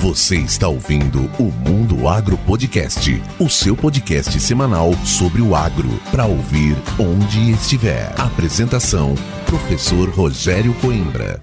Você está ouvindo o Mundo Agro Podcast, o seu podcast semanal sobre o agro, para ouvir onde estiver. Apresentação: Professor Rogério Coimbra.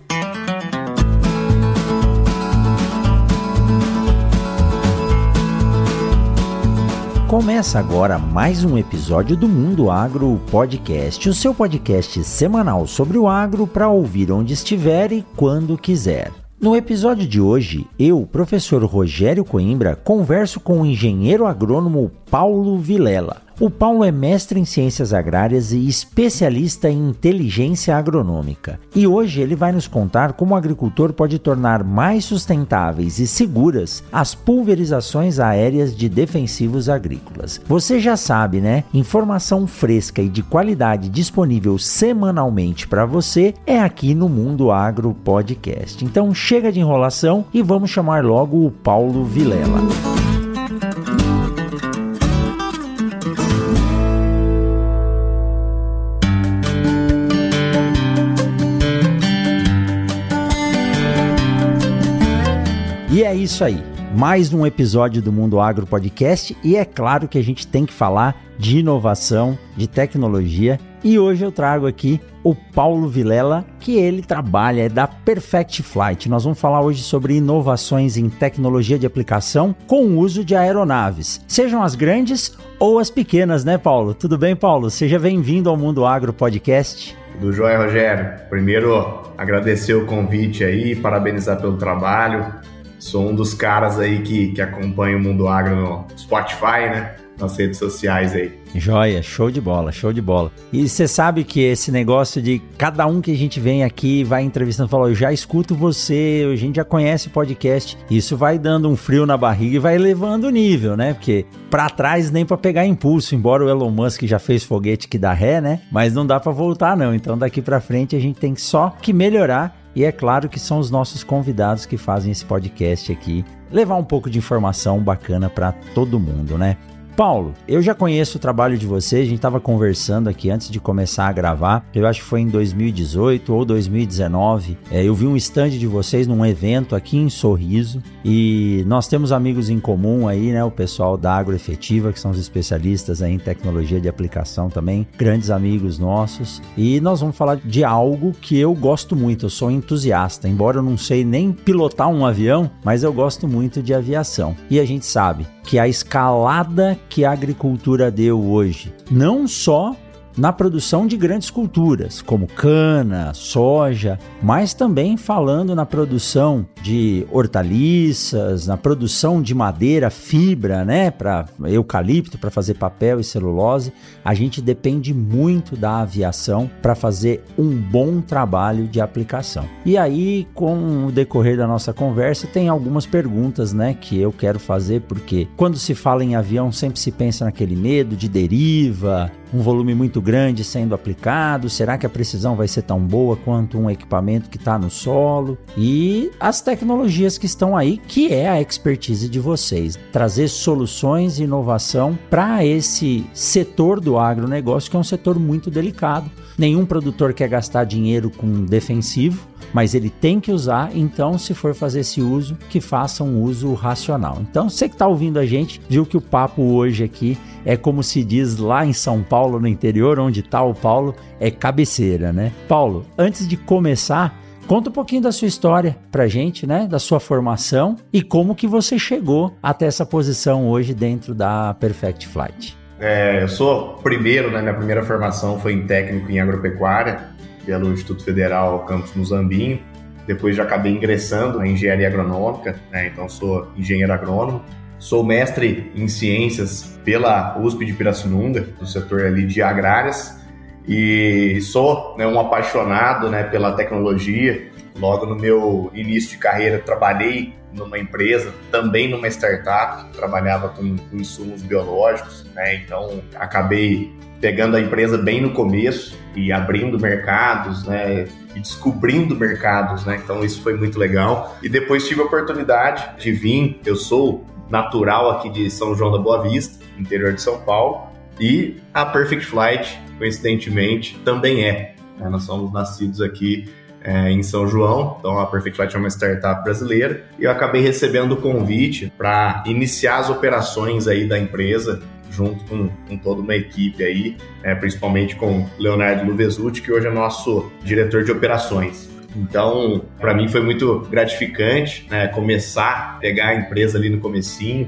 Começa agora mais um episódio do Mundo Agro Podcast, o seu podcast semanal sobre o agro para ouvir onde estiver e quando quiser. No episódio de hoje, eu, professor Rogério Coimbra, converso com o engenheiro agrônomo Paulo Vilela. O Paulo é mestre em ciências agrárias e especialista em inteligência agronômica. E hoje ele vai nos contar como o agricultor pode tornar mais sustentáveis e seguras as pulverizações aéreas de defensivos agrícolas. Você já sabe, né? Informação fresca e de qualidade disponível semanalmente para você é aqui no Mundo Agro Podcast. Então chega de enrolação e vamos chamar logo o Paulo Vilela. E é isso aí. Mais um episódio do Mundo Agro Podcast e é claro que a gente tem que falar de inovação, de tecnologia. E hoje eu trago aqui o Paulo Vilela, que ele trabalha é da Perfect Flight. Nós vamos falar hoje sobre inovações em tecnologia de aplicação com o uso de aeronaves, sejam as grandes ou as pequenas, né, Paulo? Tudo bem, Paulo? Seja bem-vindo ao Mundo Agro Podcast. Tudo jóia, Rogério. Primeiro, agradecer o convite aí, parabenizar pelo trabalho. Sou um dos caras aí que, que acompanha o Mundo Agro no Spotify, né? Nas redes sociais aí. Joia, show de bola, show de bola. E você sabe que esse negócio de cada um que a gente vem aqui vai entrevistando, fala, eu já escuto você, a gente já conhece o podcast. Isso vai dando um frio na barriga e vai elevando o nível, né? Porque para trás nem para pegar impulso, embora o Elon Musk já fez foguete que dá ré, né? Mas não dá para voltar não. Então daqui para frente a gente tem só que melhorar e é claro que são os nossos convidados que fazem esse podcast aqui levar um pouco de informação bacana para todo mundo, né? Paulo, eu já conheço o trabalho de vocês, a gente estava conversando aqui antes de começar a gravar, eu acho que foi em 2018 ou 2019. É, eu vi um stand de vocês num evento aqui em Sorriso e nós temos amigos em comum aí, né? O pessoal da Agroefetiva, que são os especialistas em tecnologia de aplicação também, grandes amigos nossos. E nós vamos falar de algo que eu gosto muito, eu sou entusiasta, embora eu não sei nem pilotar um avião, mas eu gosto muito de aviação. E a gente sabe que a escalada que a agricultura deu hoje, não só na produção de grandes culturas, como cana, soja, mas também falando na produção de hortaliças, na produção de madeira, fibra, né, para eucalipto, para fazer papel e celulose. A gente depende muito da aviação para fazer um bom trabalho de aplicação. E aí, com o decorrer da nossa conversa, tem algumas perguntas, né, que eu quero fazer porque quando se fala em avião sempre se pensa naquele medo de deriva, um volume muito grande sendo aplicado? Será que a precisão vai ser tão boa quanto um equipamento que está no solo? E as tecnologias que estão aí, que é a expertise de vocês. Trazer soluções e inovação para esse setor do agronegócio, que é um setor muito delicado. Nenhum produtor quer gastar dinheiro com defensivo, mas ele tem que usar, então se for fazer esse uso, que faça um uso racional. Então, você que está ouvindo a gente, viu que o papo hoje aqui é como se diz lá em São Paulo, no interior, onde está o Paulo, é cabeceira, né? Paulo, antes de começar, Conta um pouquinho da sua história pra gente, né? Da sua formação e como que você chegou até essa posição hoje dentro da Perfect Flight. É, eu sou primeiro, né? Minha primeira formação foi em técnico em agropecuária pelo Instituto Federal Campus Muzambinho. Depois já acabei ingressando na engenharia agronômica, né? Então sou engenheiro agrônomo. Sou mestre em ciências pela USP de Pirassununga, do setor ali de agrárias, e sou né, um apaixonado né, pela tecnologia. Logo no meu início de carreira, trabalhei numa empresa, também numa startup, trabalhava com, com insumos biológicos, né? Então acabei pegando a empresa bem no começo e abrindo mercados, né? E descobrindo mercados, né? Então isso foi muito legal. E depois tive a oportunidade de vir. Eu sou natural aqui de São João da Boa Vista, interior de São Paulo, e a Perfect Flight, coincidentemente, também é. Né? Nós somos nascidos aqui é, em São João. Então a Perfect Flight é uma startup brasileira e eu acabei recebendo o convite para iniciar as operações aí da empresa junto com, com toda uma equipe aí, é, principalmente com Leonardo Luvesuti, que hoje é nosso diretor de operações. Então, para mim foi muito gratificante né, começar a pegar a empresa ali no comecinho.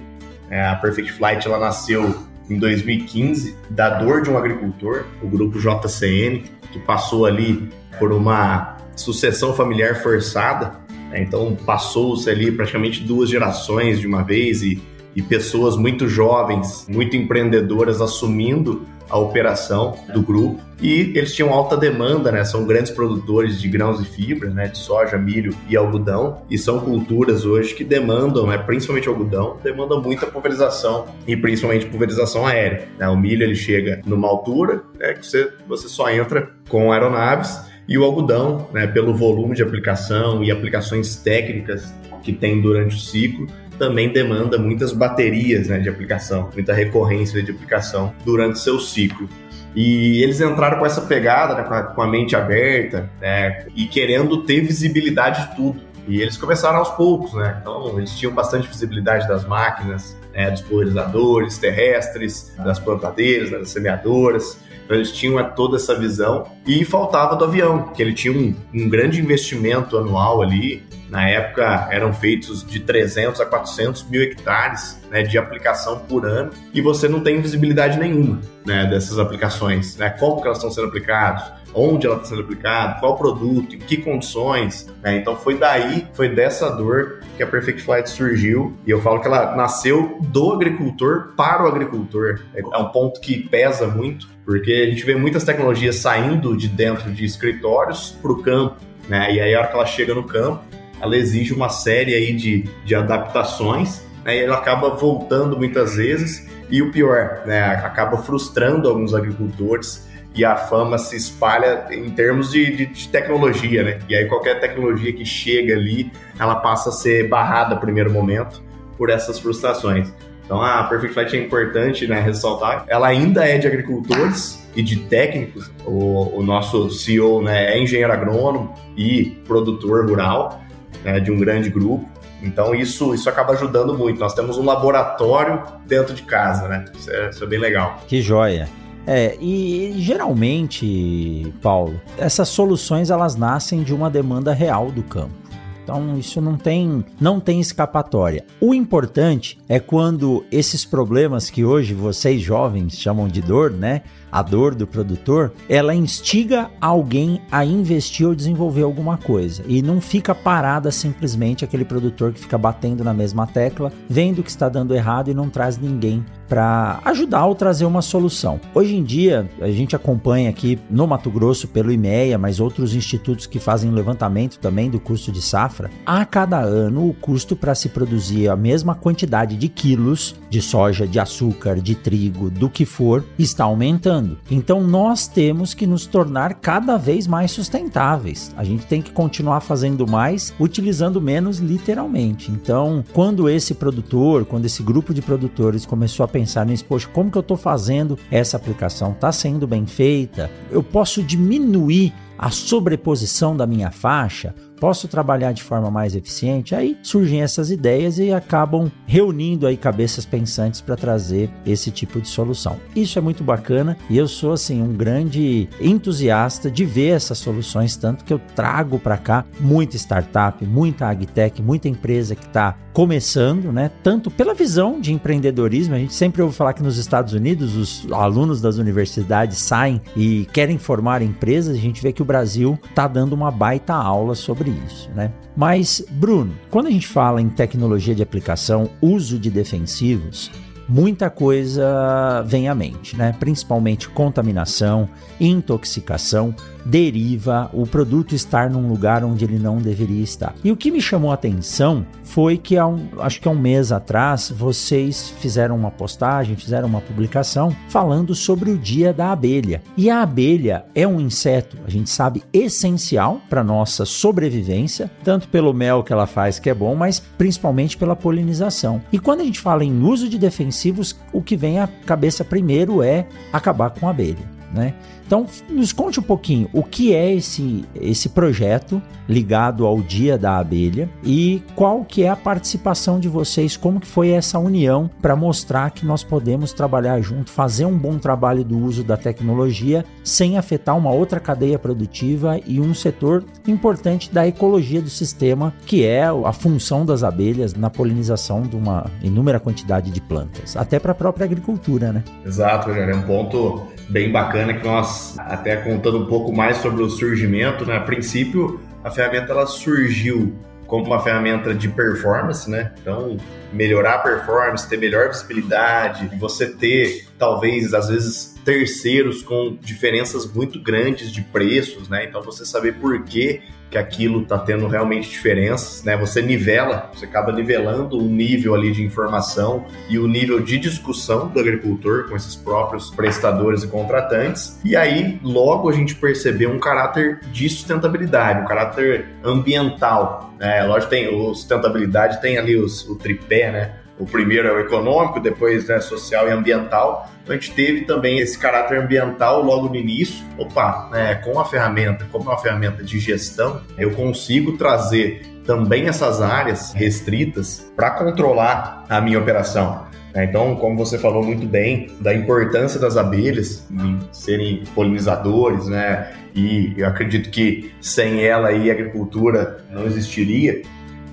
É, a Perfect Flight ela nasceu em 2015 da dor de um agricultor, o grupo JCN, que passou ali por uma sucessão familiar forçada. Né? Então, passou-se ali praticamente duas gerações de uma vez e, e pessoas muito jovens, muito empreendedoras assumindo a operação do grupo e eles tinham alta demanda, né? São grandes produtores de grãos e fibra, né? De soja, milho e algodão e são culturas hoje que demandam, né? Principalmente algodão, demandam muita pulverização e principalmente pulverização aérea. Né? O milho ele chega numa altura né, que você, você só entra com aeronaves e o algodão, né, pelo volume de aplicação e aplicações técnicas que tem durante o ciclo, também demanda muitas baterias né, de aplicação, muita recorrência de aplicação durante seu ciclo. E eles entraram com essa pegada, né, com, a, com, a, mente aberta né, e querendo ter visibilidade de tudo. E eles começaram aos poucos, né? Então, eles tinham bastante visibilidade das máquinas, né, dos pulverizadores terrestres, das plantadeiras, das semeadoras. Então eles tinham toda essa visão e faltava do avião, que ele tinha um, um grande investimento anual ali. Na época eram feitos de 300 a 400 mil hectares né, de aplicação por ano e você não tem visibilidade nenhuma né, dessas aplicações, né? Como elas estão sendo aplicadas, onde ela está sendo aplicada, qual produto, em que condições. Né? Então foi daí, foi dessa dor que a Perfect Flight surgiu. E eu falo que ela nasceu do agricultor para o agricultor. É um ponto que pesa muito, porque a gente vê muitas tecnologias saindo de dentro de escritórios para o campo. Né? E aí, a hora que ela chega no campo, ela exige uma série aí de, de adaptações né? e ela acaba voltando muitas vezes. E o pior, né? acaba frustrando alguns agricultores e a fama se espalha em termos de, de, de, tecnologia, né? E aí qualquer tecnologia que chega ali, ela passa a ser barrada no primeiro momento por essas frustrações. Então a Perfect Flight é importante né, ressaltar. Ela ainda é de agricultores e de técnicos. O, o nosso CEO né, é engenheiro agrônomo e produtor rural né, de um grande grupo. Então isso, isso acaba ajudando muito. Nós temos um laboratório dentro de casa, né? Isso é, isso é bem legal. Que joia. É, e geralmente, Paulo, essas soluções elas nascem de uma demanda real do campo. Então isso não tem, não tem escapatória. O importante é quando esses problemas que hoje vocês jovens chamam de dor, né? A dor do produtor, ela instiga alguém a investir ou desenvolver alguma coisa e não fica parada simplesmente aquele produtor que fica batendo na mesma tecla, vendo que está dando errado e não traz ninguém para ajudar ou trazer uma solução. Hoje em dia, a gente acompanha aqui no Mato Grosso pelo IMEA, mas outros institutos que fazem levantamento também do custo de safra. A cada ano, o custo para se produzir a mesma quantidade de quilos de soja, de açúcar, de trigo, do que for, está aumentando. Então, nós temos que nos tornar cada vez mais sustentáveis. A gente tem que continuar fazendo mais, utilizando menos literalmente. Então, quando esse produtor, quando esse grupo de produtores começou a pensar nisso, poxa, como que eu estou fazendo essa aplicação? Está sendo bem feita? Eu posso diminuir a sobreposição da minha faixa? Posso trabalhar de forma mais eficiente? Aí surgem essas ideias e acabam reunindo aí cabeças pensantes para trazer esse tipo de solução. Isso é muito bacana e eu sou assim um grande entusiasta de ver essas soluções, tanto que eu trago para cá muita startup, muita agtech, muita empresa que está começando, né? Tanto pela visão de empreendedorismo, a gente sempre ouve falar que nos Estados Unidos os alunos das universidades saem e querem formar empresas, a gente vê que o Brasil está dando uma baita aula sobre isso, né? Mas, Bruno, quando a gente fala em tecnologia de aplicação, uso de defensivos, muita coisa vem à mente, né? Principalmente contaminação, intoxicação, deriva o produto estar num lugar onde ele não deveria estar. E o que me chamou a atenção foi que há um, acho que há um mês atrás vocês fizeram uma postagem, fizeram uma publicação falando sobre o dia da abelha. E a abelha é um inseto, a gente sabe, essencial para nossa sobrevivência, tanto pelo mel que ela faz, que é bom, mas principalmente pela polinização. E quando a gente fala em uso de defensivos, o que vem à cabeça primeiro é acabar com a abelha. Né? Então, nos conte um pouquinho o que é esse, esse projeto ligado ao Dia da Abelha e qual que é a participação de vocês, como que foi essa união para mostrar que nós podemos trabalhar junto, fazer um bom trabalho do uso da tecnologia sem afetar uma outra cadeia produtiva e um setor importante da ecologia do sistema, que é a função das abelhas na polinização de uma inúmera quantidade de plantas, até para a própria agricultura, né? Exato, Rogério, é um ponto bem bacana que nós, até contando um pouco mais sobre o surgimento, né? A princípio, a ferramenta ela surgiu como uma ferramenta de performance, né? Então, melhorar a performance, ter melhor visibilidade, você ter, talvez, às vezes, terceiros com diferenças muito grandes de preços, né? Então, você saber por que que aquilo está tendo realmente diferenças, né? Você nivela, você acaba nivelando o nível ali de informação e o nível de discussão do agricultor com esses próprios prestadores e contratantes. E aí, logo a gente percebeu um caráter de sustentabilidade, um caráter ambiental. Né? Lógico, tem o sustentabilidade tem ali os, o tripé, né? O primeiro é o econômico, depois né, social e ambiental. Então a gente teve também esse caráter ambiental logo no início. Opa, né, com a ferramenta, como uma ferramenta de gestão, eu consigo trazer também essas áreas restritas para controlar a minha operação. Né, então, como você falou muito bem, da importância das abelhas em serem polinizadores, né? E eu acredito que sem ela aí a agricultura não existiria.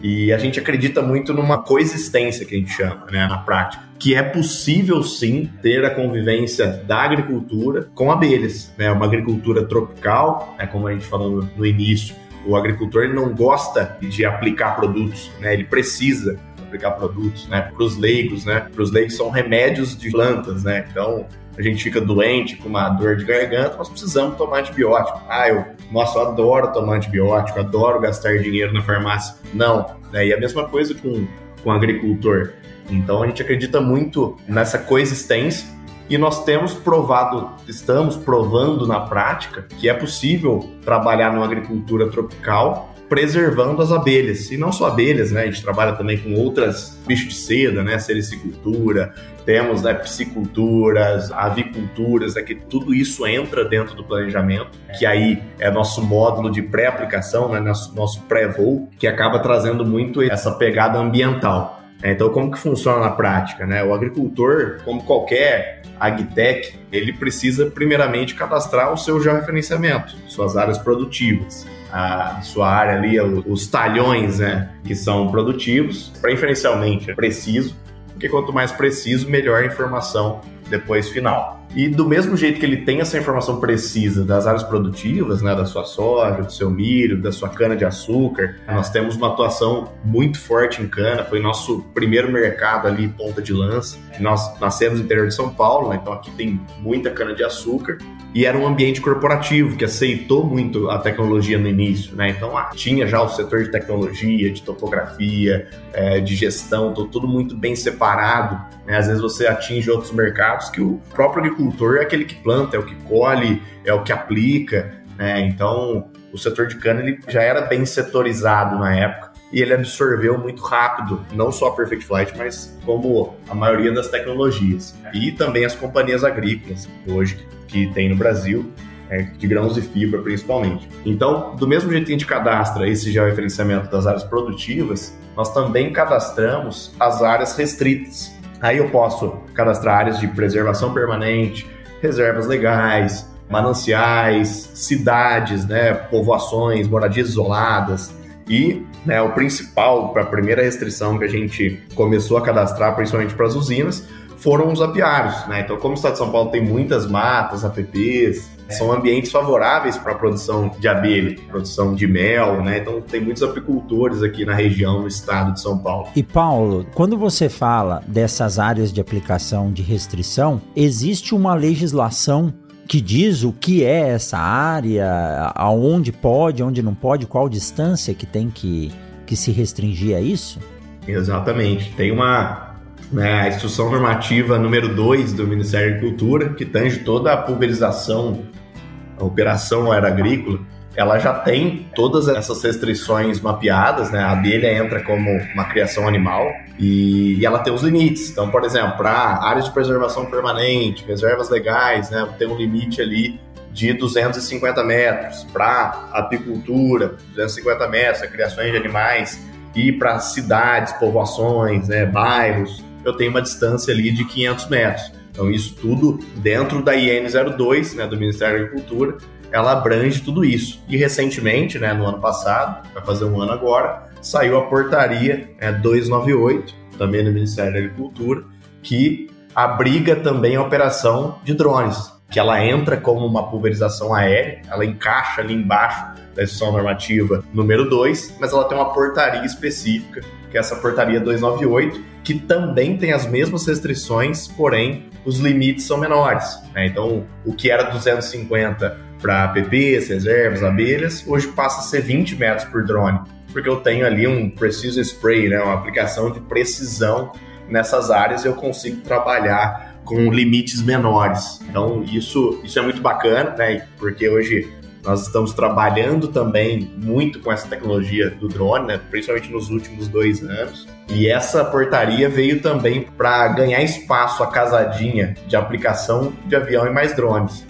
E a gente acredita muito numa coexistência que a gente chama, né, na prática, que é possível sim ter a convivência da agricultura com abelhas, né, uma agricultura tropical, né, como a gente falou no início, o agricultor ele não gosta de aplicar produtos, né, ele precisa aplicar produtos, né, para os leigos, né, para os leigos são remédios de plantas, né, então a gente fica doente com uma dor de garganta, nós precisamos tomar antibiótico. Ah, eu, nossa, eu adoro tomar antibiótico, adoro gastar dinheiro na farmácia. Não, né? E a mesma coisa com, com o agricultor. Então a gente acredita muito nessa coexistência e nós temos provado, estamos provando na prática que é possível trabalhar numa agricultura tropical preservando as abelhas. E não só abelhas, né? A gente trabalha também com outras bichos de seda, né? Sericicultura, temos né, pisciculturas, aviculturas, é que tudo isso entra dentro do planejamento, que aí é nosso módulo de pré-aplicação, né, nosso, nosso pré-voo, que acaba trazendo muito essa pegada ambiental. É, então, como que funciona na prática? Né? O agricultor, como qualquer agtech, ele precisa primeiramente cadastrar o seu georreferenciamento, suas áreas produtivas a sua área ali, os talhões né, que são produtivos, preferencialmente é preciso, porque quanto mais preciso, melhor a informação depois final. E do mesmo jeito que ele tem essa informação precisa das áreas produtivas, né, da sua soja, do seu milho, da sua cana de açúcar, nós temos uma atuação muito forte em cana, foi nosso primeiro mercado ali, ponta de lança. Nós nascemos no interior de São Paulo, né, então aqui tem muita cana de açúcar e era um ambiente corporativo que aceitou muito a tecnologia no início, né? Então ah, tinha já o setor de tecnologia, de topografia, é, de gestão, tudo muito bem separado. Né? Às vezes você atinge outros mercados que o próprio agricultor é aquele que planta, é o que colhe, é o que aplica, né? Então o setor de cana ele já era bem setorizado na época e ele absorveu muito rápido, não só a Perfect Flight, mas como a maioria das tecnologias. E também as companhias agrícolas, hoje, que tem no Brasil, é, de grãos e fibra principalmente. Então, do mesmo jeito que a gente cadastra esse georreferenciamento das áreas produtivas, nós também cadastramos as áreas restritas. Aí eu posso cadastrar áreas de preservação permanente, reservas legais, mananciais, cidades, né, povoações, moradias isoladas, e né, o principal, a primeira restrição que a gente começou a cadastrar, principalmente para as usinas, foram os apiários. Né? Então, como o estado de São Paulo tem muitas matas, APPs. São ambientes favoráveis para a produção de abelha, produção de mel, né? Então tem muitos apicultores aqui na região, no estado de São Paulo. E Paulo, quando você fala dessas áreas de aplicação de restrição, existe uma legislação que diz o que é essa área, aonde pode, onde não pode, qual distância que tem que, que se restringir a isso? Exatamente. Tem uma né, a instrução normativa número 2 do Ministério da Agricultura, que tange toda a pulverização, a operação aeroagrícola, ela já tem todas essas restrições mapeadas, né? A abelha entra como uma criação animal e, e ela tem os limites. Então, por exemplo, para áreas de preservação permanente, reservas legais, né? Tem um limite ali de 250 metros. Para apicultura, 250 metros, criações de animais. E para cidades, povoações, né, bairros, eu tenho uma distância ali de 500 metros. Então, isso tudo dentro da IN 02, né, do Ministério da Agricultura, ela abrange tudo isso. E recentemente, né, no ano passado, vai fazer um ano agora, saiu a portaria é, 298, também do Ministério da Agricultura, que abriga também a operação de drones, que ela entra como uma pulverização aérea, ela encaixa ali embaixo da instrução normativa número 2, mas ela tem uma portaria específica, que é essa portaria 298, que também tem as mesmas restrições, porém os limites são menores. Né? Então, o que era 250 para APPs, reservas, abelhas, hoje passa a ser 20 metros por drone, porque eu tenho ali um Precision Spray, né, uma aplicação de precisão nessas áreas e eu consigo trabalhar com limites menores. Então isso, isso é muito bacana, né, porque hoje nós estamos trabalhando também muito com essa tecnologia do drone, né, principalmente nos últimos dois anos. E essa portaria veio também para ganhar espaço a casadinha de aplicação de avião e mais drones.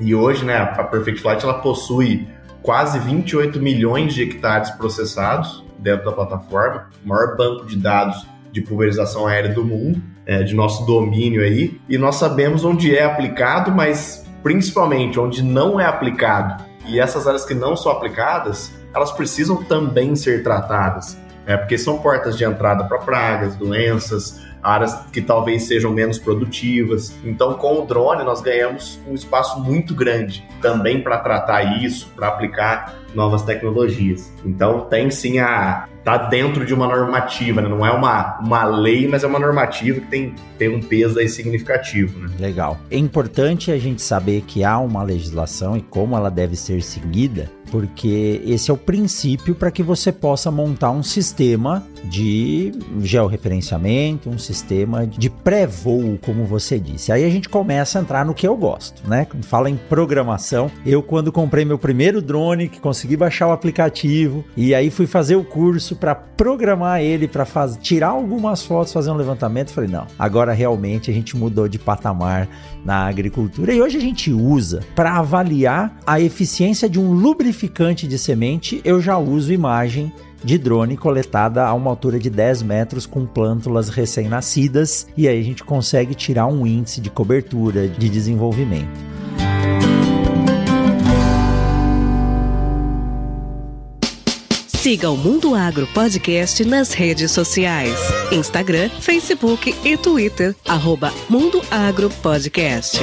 E hoje, né, a Perfect Flight ela possui quase 28 milhões de hectares processados dentro da plataforma, o maior banco de dados de pulverização aérea do mundo, é, de nosso domínio aí, e nós sabemos onde é aplicado, mas principalmente onde não é aplicado. E essas áreas que não são aplicadas, elas precisam também ser tratadas, é, porque são portas de entrada para pragas, doenças, áreas que talvez sejam menos produtivas. Então, com o drone, nós ganhamos um espaço muito grande também para tratar isso, para aplicar novas tecnologias. Então, tem sim a. Tá dentro de uma normativa, né? não é uma, uma lei, mas é uma normativa que tem, tem um peso aí significativo. Né? Legal. É importante a gente saber que há uma legislação e como ela deve ser seguida porque esse é o princípio para que você possa montar um sistema de georreferenciamento, um sistema de pré-voo, como você disse. Aí a gente começa a entrar no que eu gosto, né? Quando fala em programação, eu quando comprei meu primeiro drone, que consegui baixar o aplicativo e aí fui fazer o curso para programar ele para tirar algumas fotos, fazer um levantamento, falei, não, agora realmente a gente mudou de patamar na agricultura e hoje a gente usa para avaliar a eficiência de um lubrificante lubrificante de semente, eu já uso imagem de drone coletada a uma altura de 10 metros com plântulas recém-nascidas e aí a gente consegue tirar um índice de cobertura, de desenvolvimento. Siga o Mundo Agro Podcast nas redes sociais: Instagram, Facebook e Twitter. Arroba Mundo Agro Podcast.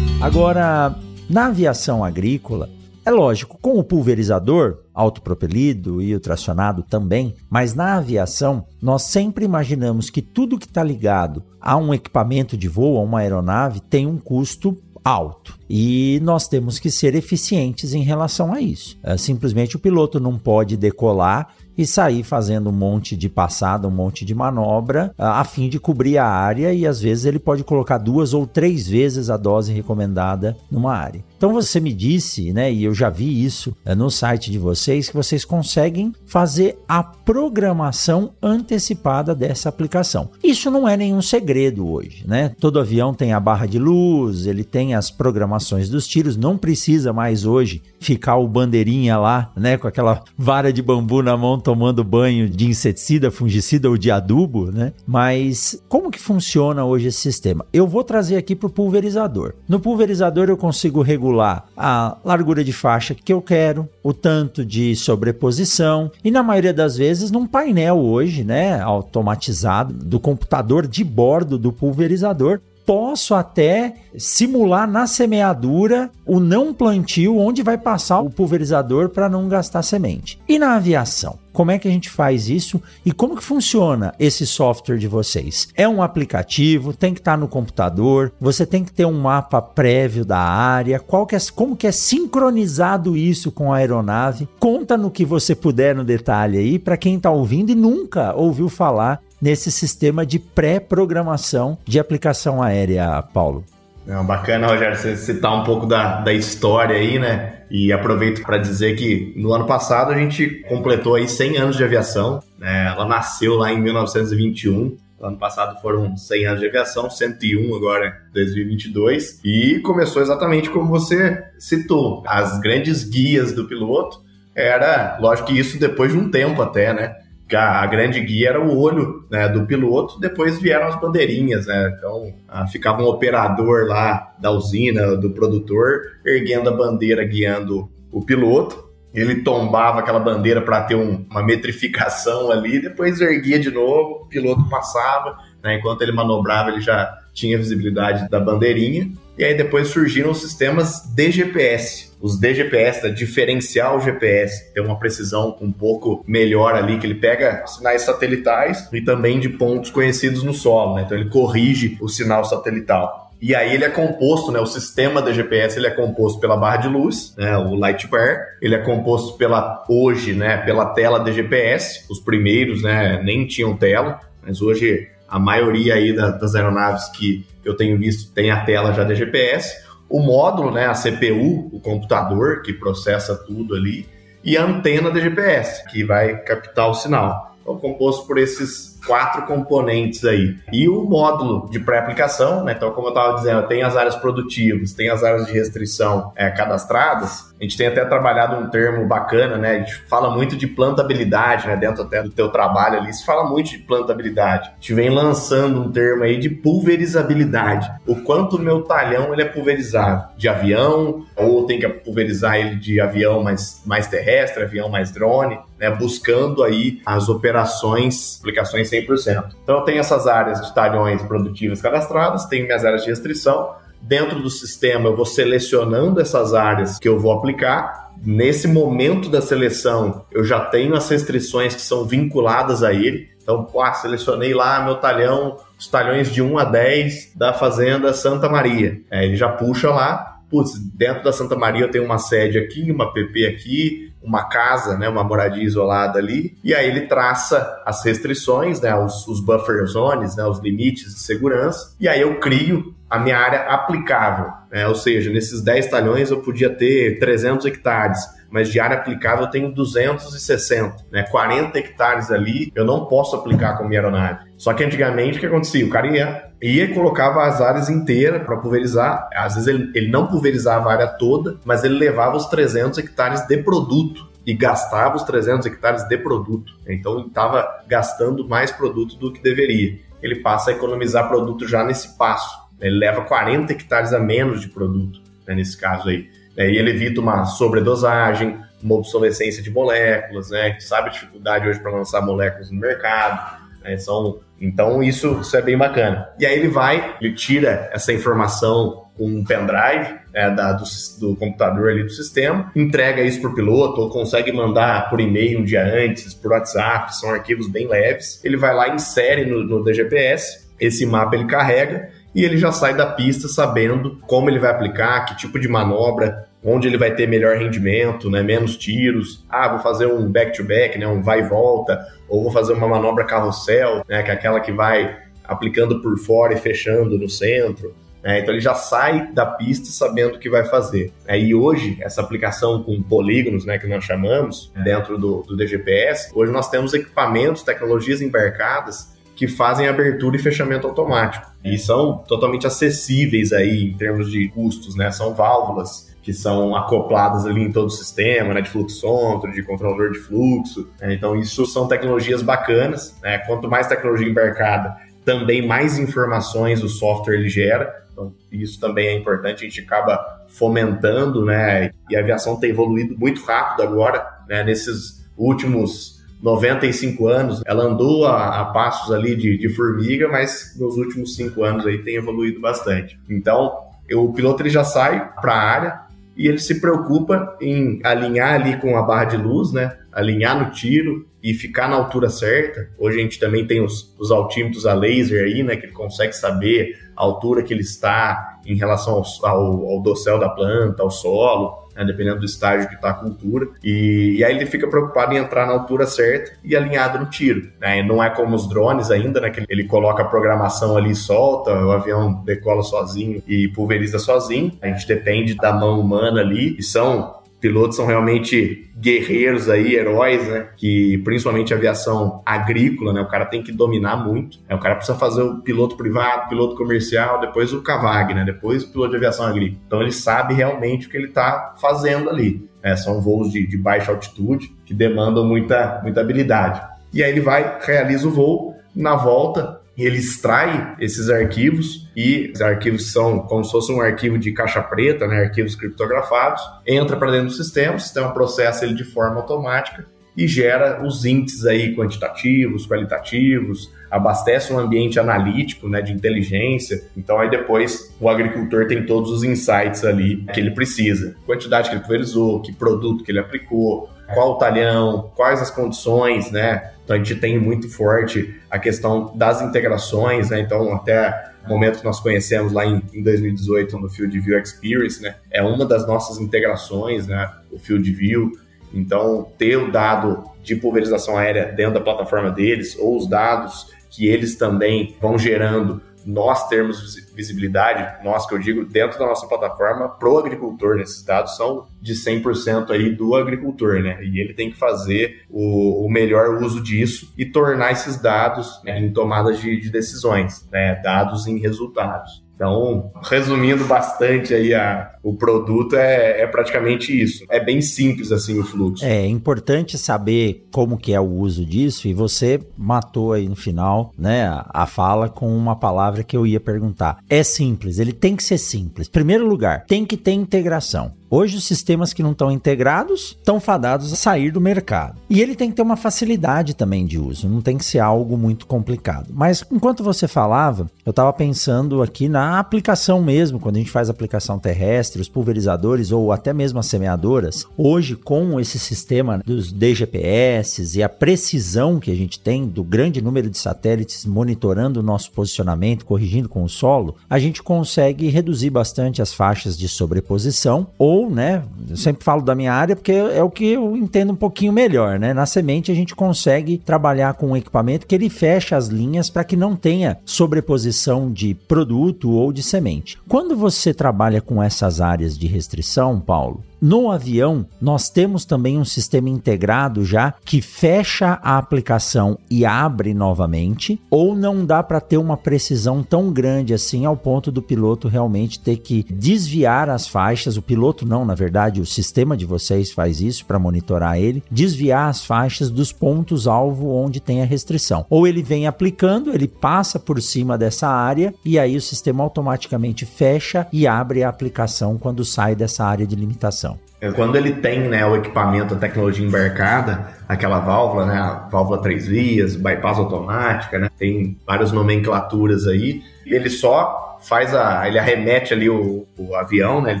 Agora, na aviação agrícola, é lógico, com o pulverizador autopropelido e o tracionado também, mas na aviação nós sempre imaginamos que tudo que está ligado a um equipamento de voo, a uma aeronave, tem um custo alto. E nós temos que ser eficientes em relação a isso. É, simplesmente o piloto não pode decolar e sair fazendo um monte de passada, um monte de manobra, a fim de cobrir a área e às vezes ele pode colocar duas ou três vezes a dose recomendada numa área. Então você me disse, né, e eu já vi isso é, no site de vocês, que vocês conseguem fazer a programação antecipada dessa aplicação. Isso não é nenhum segredo hoje, né? Todo avião tem a barra de luz, ele tem as programações dos tiros, não precisa mais hoje ficar o bandeirinha lá, né, com aquela vara de bambu na mão tomando banho de inseticida, fungicida ou de adubo, né? Mas como que funciona hoje esse sistema? Eu vou trazer aqui para o pulverizador. No pulverizador eu consigo regular a largura de faixa que eu quero, o tanto de sobreposição e na maioria das vezes num painel hoje, né, automatizado do computador de bordo do pulverizador, posso até simular na semeadura o não plantio onde vai passar o pulverizador para não gastar semente. E na aviação? Como é que a gente faz isso e como que funciona esse software de vocês? É um aplicativo, tem que estar no computador, você tem que ter um mapa prévio da área, qual que é, como que é sincronizado isso com a aeronave? Conta no que você puder no detalhe aí para quem está ouvindo e nunca ouviu falar nesse sistema de pré-programação de aplicação aérea, Paulo. Não, bacana, Rogério, você citar um pouco da, da história aí, né? E aproveito para dizer que no ano passado a gente completou aí 100 anos de aviação. Né? Ela nasceu lá em 1921. Ano passado foram 100 anos de aviação, 101 agora 2022. E começou exatamente como você citou. As grandes guias do piloto era, lógico que isso depois de um tempo até, né? A, grande guia era o olho né, do piloto, depois vieram as bandeirinhas, né? Então ah, ficava um operador lá da usina, do produtor, erguendo a bandeira, guiando o piloto. Ele tombava aquela bandeira para ter um, uma metrificação ali, depois erguia de novo, o piloto passava, né, enquanto ele manobrava, ele já tinha visibilidade da bandeirinha. E aí depois surgiram os sistemas DGPS, os DGPS, da diferencial GPS, tem uma precisão um pouco melhor ali, que ele pega sinais satelitais e também de pontos conhecidos no solo, né? Então ele corrige o sinal satelital. E aí ele é composto, né? O sistema da GPS ele é composto pela barra de luz, né? O light bar. Ele é composto pela hoje, né? Pela tela da GPS. Os primeiros, né? Nem tinham tela, mas hoje a maioria aí das aeronaves que eu tenho visto tem a tela já da GPS o módulo, né, a CPU, o computador que processa tudo ali, e a antena da GPS, que vai captar o sinal. Então, composto por esses quatro componentes aí. E o módulo de pré-aplicação, né? Então, como eu estava dizendo, tem as áreas produtivas, tem as áreas de restrição é, cadastradas. A gente tem até trabalhado um termo bacana, né? A gente fala muito de plantabilidade, né? Dentro até do teu trabalho ali, se fala muito de plantabilidade. A gente vem lançando um termo aí de pulverizabilidade. O quanto o meu talhão ele é pulverizável. De avião, ou tem que pulverizar ele de avião mais, mais terrestre, avião mais drone, né? Buscando aí as operações, aplicações 100%. Então eu tenho essas áreas de talhões produtivas cadastradas, tenho minhas áreas de restrição. Dentro do sistema eu vou selecionando essas áreas que eu vou aplicar. Nesse momento da seleção, eu já tenho as restrições que são vinculadas a ele. Então, pô, ah, selecionei lá meu talhão, os talhões de 1 a 10 da Fazenda Santa Maria. É, ele já puxa lá, putz, dentro da Santa Maria eu tenho uma sede aqui, uma PP aqui, uma casa, né, uma moradia isolada ali, e aí ele traça as restrições, né, os, os buffer zones, né, os limites de segurança, e aí eu crio a minha área aplicável, né, ou seja, nesses 10 talhões eu podia ter 300 hectares, mas de área aplicável eu tenho 260, né? 40 hectares ali eu não posso aplicar com minha aeronave. Só que antigamente o que acontecia? O cara ia, ia e colocava as áreas inteiras para pulverizar. Às vezes ele, ele não pulverizava a área toda, mas ele levava os 300 hectares de produto e gastava os 300 hectares de produto. Então ele estava gastando mais produto do que deveria. Ele passa a economizar produto já nesse passo. Ele leva 40 hectares a menos de produto, né, nesse caso aí. É, e ele evita uma sobredosagem, uma obsolescência de moléculas, né? A gente sabe a dificuldade hoje para lançar moléculas no mercado. Né? São, então, isso, isso é bem bacana. E aí ele vai, ele tira essa informação com um pendrive é, da, do, do, computador ali do sistema, entrega isso para o piloto ou consegue mandar por e-mail um dia antes, por WhatsApp, são arquivos bem leves. Ele vai lá, insere no, no DGPS, esse mapa ele carrega e ele já sai da pista sabendo como ele vai aplicar, que tipo de manobra, onde ele vai ter melhor rendimento, né, menos tiros. Ah, vou fazer um back-to-back, -back, né, um vai e volta, ou vou fazer uma manobra carrossel, né, que é aquela que vai aplicando por fora e fechando no centro. Né, então ele já sai da pista sabendo o que vai fazer. É, e hoje, essa aplicação com polígonos, né, que nós chamamos, dentro do, do DGPS, hoje nós temos equipamentos, tecnologias embarcadas que fazem abertura e fechamento automático. E são totalmente acessíveis aí em termos de custos, né? São válvulas que são acopladas ali em todo o sistema, né, de fluxômetro, de controlador de fluxo. Né, então, isso são tecnologias bacanas. Né, quanto mais tecnologia embarcada, também mais informações o software ele gera. Então, isso também é importante, a gente acaba fomentando, né? E a aviação tem evoluído muito rápido agora, né? Nesses últimos 95 anos, ela andou a, a passos ali de, de, formiga, mas nos últimos cinco anos aí tem evoluído bastante. Então, o piloto ele já sai para a área, e ele se preocupa em alinhar ali com a barra de luz, né? Alinhar no tiro e e ficar na altura certa. Hoje a gente também tem os, os altímetros a laser aí, né, que ele consegue saber a altura que ele está em relação ao, ao, ao dossel da planta, ao solo né, dependendo do estágio que está a cultura. E, e, aí ele fica preocupado em entrar na altura certa e alinhado no tiro. Né? Não é como os drones ainda, né? Que ele coloca a programação ali e solta, o avião decola sozinho e pulveriza sozinho. A gente depende da mão humana ali, e são pilotos são realmente guerreiros aí, heróis, né? Que principalmente aviação agrícola, né? O cara tem que dominar muito. É, o cara precisa fazer o piloto privado, piloto comercial, depois o CAVAG, né? Depois o piloto de aviação agrícola. Então ele sabe realmente o que ele está fazendo ali. É, são voos de, de baixa altitude que demandam muita, muita habilidade. E aí ele vai, realiza o voo, na volta ele extrai esses arquivos e os arquivos são como se fosse um arquivo de caixa preta, né, arquivos criptografados, entra para dentro do sistema, o sistema processa ele de forma automática e gera os índices aí quantitativos, qualitativos, abastece um ambiente analítico, né, de inteligência. Então aí depois o agricultor tem todos os insights ali que ele precisa. Quantidade que ele pulverizou, que produto que ele aplicou, qual o talhão, quais as condições, né? Então a gente tem muito forte a questão das integrações, né? Então até o momento que nós conhecemos lá em, em 2018 no Field View Experience, né? É uma das nossas integrações, né? O Field View. Então ter o dado de pulverização aérea dentro da plataforma deles ou os dados que eles também vão gerando nós termos visibilidade, nós que eu digo, dentro da nossa plataforma, pro agricultor? Esses dados são de 100% aí do agricultor, né? E ele tem que fazer o, o melhor uso disso e tornar esses dados né, em tomadas de, de decisões, né? Dados em resultados. Então, resumindo bastante aí a, o produto, é, é, praticamente isso. É bem simples assim o fluxo. É importante saber como que é o uso disso e você matou aí no final, né, a, a fala com uma palavra que eu ia perguntar. É simples, ele tem que ser simples. Primeiro lugar, tem que ter integração. Hoje, os sistemas que não estão integrados estão fadados a sair do mercado. E ele tem que ter uma facilidade também de uso, não tem que ser algo muito complicado. Mas enquanto você falava, eu estava pensando aqui na aplicação mesmo, quando a gente faz aplicação terrestre, os pulverizadores ou até mesmo as semeadoras. Hoje, com esse sistema dos DGPS e a precisão que a gente tem do grande número de satélites monitorando o nosso posicionamento, corrigindo com o solo, a gente consegue reduzir bastante as faixas de sobreposição ou ou, né, eu sempre falo da minha área porque é o que eu entendo um pouquinho melhor, né? Na semente a gente consegue trabalhar com um equipamento que ele fecha as linhas para que não tenha sobreposição de produto ou de semente. Quando você trabalha com essas áreas de restrição, Paulo, no avião, nós temos também um sistema integrado já que fecha a aplicação e abre novamente, ou não dá para ter uma precisão tão grande assim ao ponto do piloto realmente ter que desviar as faixas. O piloto não, na verdade, o sistema de vocês faz isso para monitorar ele, desviar as faixas dos pontos alvo onde tem a restrição. Ou ele vem aplicando, ele passa por cima dessa área e aí o sistema automaticamente fecha e abre a aplicação quando sai dessa área de limitação. É, quando ele tem né, o equipamento, a tecnologia embarcada, aquela válvula, né, a válvula três vias, bypass automática, né, tem várias nomenclaturas aí, ele só faz a. ele arremete ali o, o avião, né, ele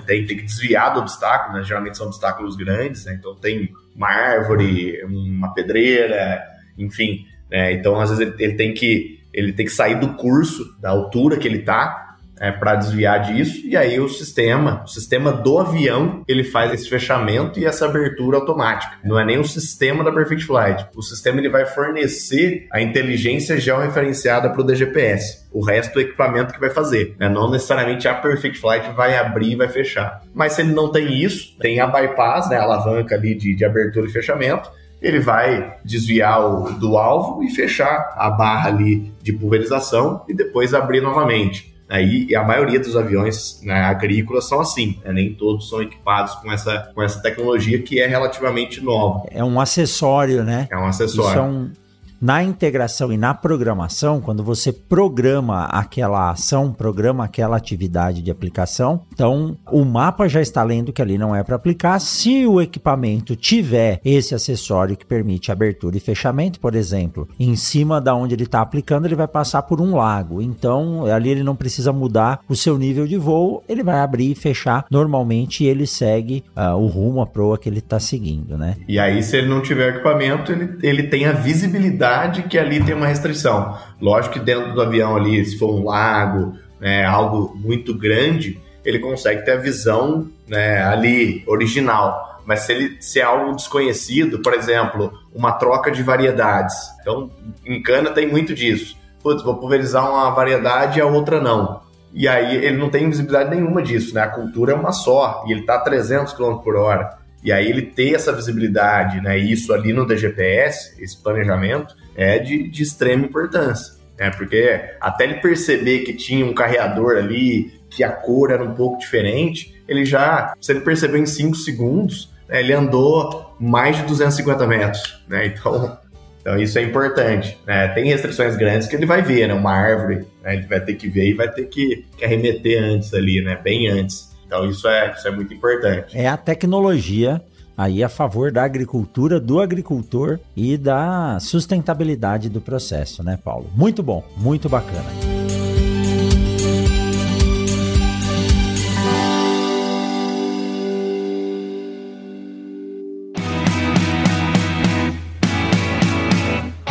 tem, tem que desviar do obstáculo, né, geralmente são obstáculos grandes, né, então tem uma árvore, uma pedreira, enfim. Né, então, às vezes, ele, ele, tem que, ele tem que sair do curso, da altura que ele está é, para desviar disso, e aí o sistema, o sistema do avião, ele faz esse fechamento e essa abertura automática. Não é nem o sistema da Perfect Flight. O sistema ele vai fornecer a inteligência georreferenciada para o DGPS. O resto do equipamento que vai fazer. Né? Não necessariamente a Perfect Flight vai abrir e vai fechar. Mas se ele não tem isso, tem a bypass, né, a alavanca ali de, de abertura e fechamento, ele vai desviar o, do alvo e fechar a barra ali de pulverização e depois abrir novamente. Aí, e a maioria dos aviões né, agrícolas são assim, né? nem todos são equipados com essa, com essa tecnologia que é relativamente nova. É um acessório, né? É um acessório. Isso é um, na integração e na programação, quando você programa aquela ação, programa aquela atividade de aplicação, então o mapa já está lendo que ali não é para aplicar. Se o equipamento tiver esse acessório que permite abertura e fechamento, por exemplo, em cima da onde ele está aplicando, ele vai passar por um lago. Então ali ele não precisa mudar o seu nível de voo, ele vai abrir e fechar normalmente e ele segue uh, o rumo, a proa que ele está seguindo, né? E aí, se ele não tiver equipamento, ele, ele tem a visibilidade que ali tem uma restrição. Lógico que dentro do avião ali, se for um lago, né, algo muito grande, ele consegue ter a visão né, ali original. Mas se, ele, se é algo desconhecido, por exemplo, uma troca de variedades. Então, em cana tem muito disso. Putz, vou pulverizar uma variedade e a outra não. E aí ele não tem visibilidade nenhuma disso, né? A cultura é uma só e ele está a 300 km por hora. E aí ele ter essa visibilidade, né? Isso ali no DGPS, esse planejamento, é de, de extrema importância. Né? Porque até ele perceber que tinha um carreador ali, que a cor era um pouco diferente, ele já, se ele percebeu em 5 segundos, né, ele andou mais de 250 metros. Né? Então, então isso é importante. Né? Tem restrições grandes que ele vai ver, né? Uma árvore, né? ele vai ter que ver e vai ter que, que arremeter antes ali, né? Bem antes. Então isso é, isso é muito importante. É a tecnologia aí a favor da agricultura, do agricultor e da sustentabilidade do processo, né, Paulo? Muito bom, muito bacana.